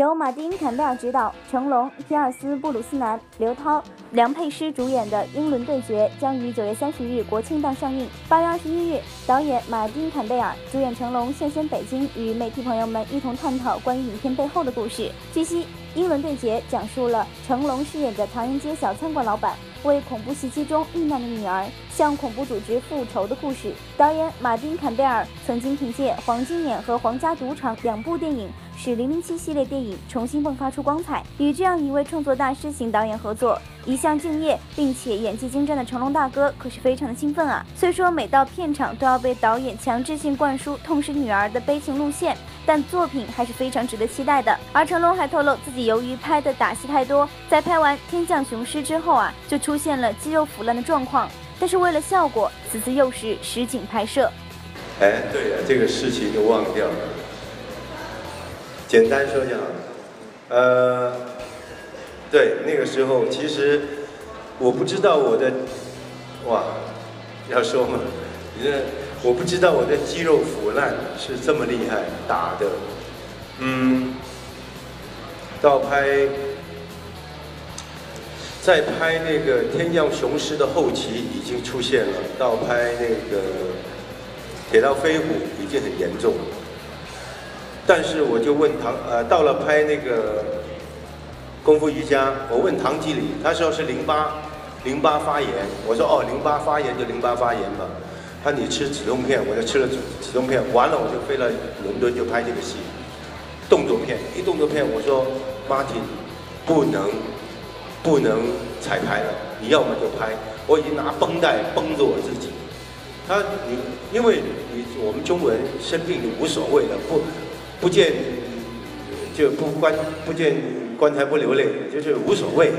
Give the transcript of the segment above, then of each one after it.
由马丁·坎贝尔执导，成龙、皮尔斯·布鲁斯南、刘涛、梁佩诗主演的《英伦对决》将于九月三十日国庆档上映。八月二十一日，导演马丁·坎贝尔主演成龙现身北京，与媒体朋友们一同探讨关于影片背后的故事。据悉，《英伦对决》讲述了成龙饰演的唐人街小餐馆老板。为恐怖袭击中遇难的女儿向恐怖组织复仇的故事。导演马丁·坎贝尔曾经凭借《黄金眼》和《皇家赌场》两部电影，使《零零七》系列电影重新迸发出光彩。与这样一位创作大师型导演合作，一向敬业并且演技精湛的成龙大哥可是非常的兴奋啊！虽说每到片场都要被导演强制性灌输痛失女儿的悲情路线。但作品还是非常值得期待的。而成龙还透露，自己由于拍的打戏太多，在拍完《天降雄狮》之后啊，就出现了肌肉腐烂的状况。但是为了效果，此次又是实景拍摄。哎，对呀，这个事情就忘掉了。简单说讲，呃，对，那个时候其实我不知道我的，哇，要说吗？你这。我不知道我的肌肉腐烂是这么厉害打的，嗯，到拍，在拍那个《天降雄狮》的后期已经出现了，到拍那个《铁道飞虎》已经很严重了，但是我就问唐，呃，到了拍那个《功夫瑜伽》，我问唐经理，他说是淋巴，淋巴发炎，我说哦，淋巴发炎就淋巴发炎吧。他说你吃止痛片，我就吃了止止痛片，完了我就飞了伦敦就拍这个戏，动作片，一动作片我说，Martin，不能，不能彩排了，你要么就拍，我已经拿绷带绷着我自己，他你因为你我们中文生病你无所谓的，不不见就不棺不见棺材不流泪，就是无所谓。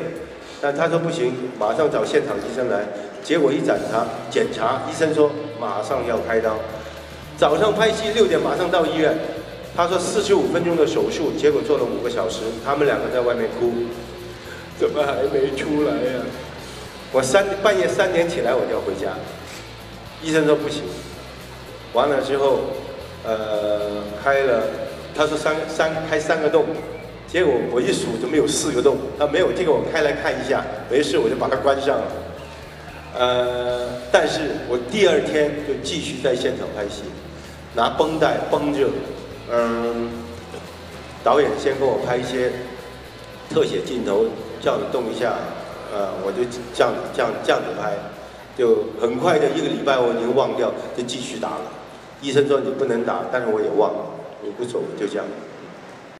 但他说不行，马上找现场医生来。结果一检查，检查医生说马上要开刀。早上拍戏六点马上到医院，他说四十五分钟的手术，结果做了五个小时。他们两个在外面哭，怎么还没出来呀？我三半夜三点起来我就要回家，医生说不行。完了之后，呃，开了，他说三三开三个洞。结果我一数，怎么有四个洞？他没有，这个我开来看一下，没事，我就把它关上了。呃，但是我第二天就继续在现场拍戏，拿绷带绷着。嗯，导演先给我拍一些特写镜头，这样子动一下，呃，我就这样这样这样子拍，就很快的一个礼拜我已经忘掉，就继续打了。医生说你不能打，但是我也忘了，你不走就这样。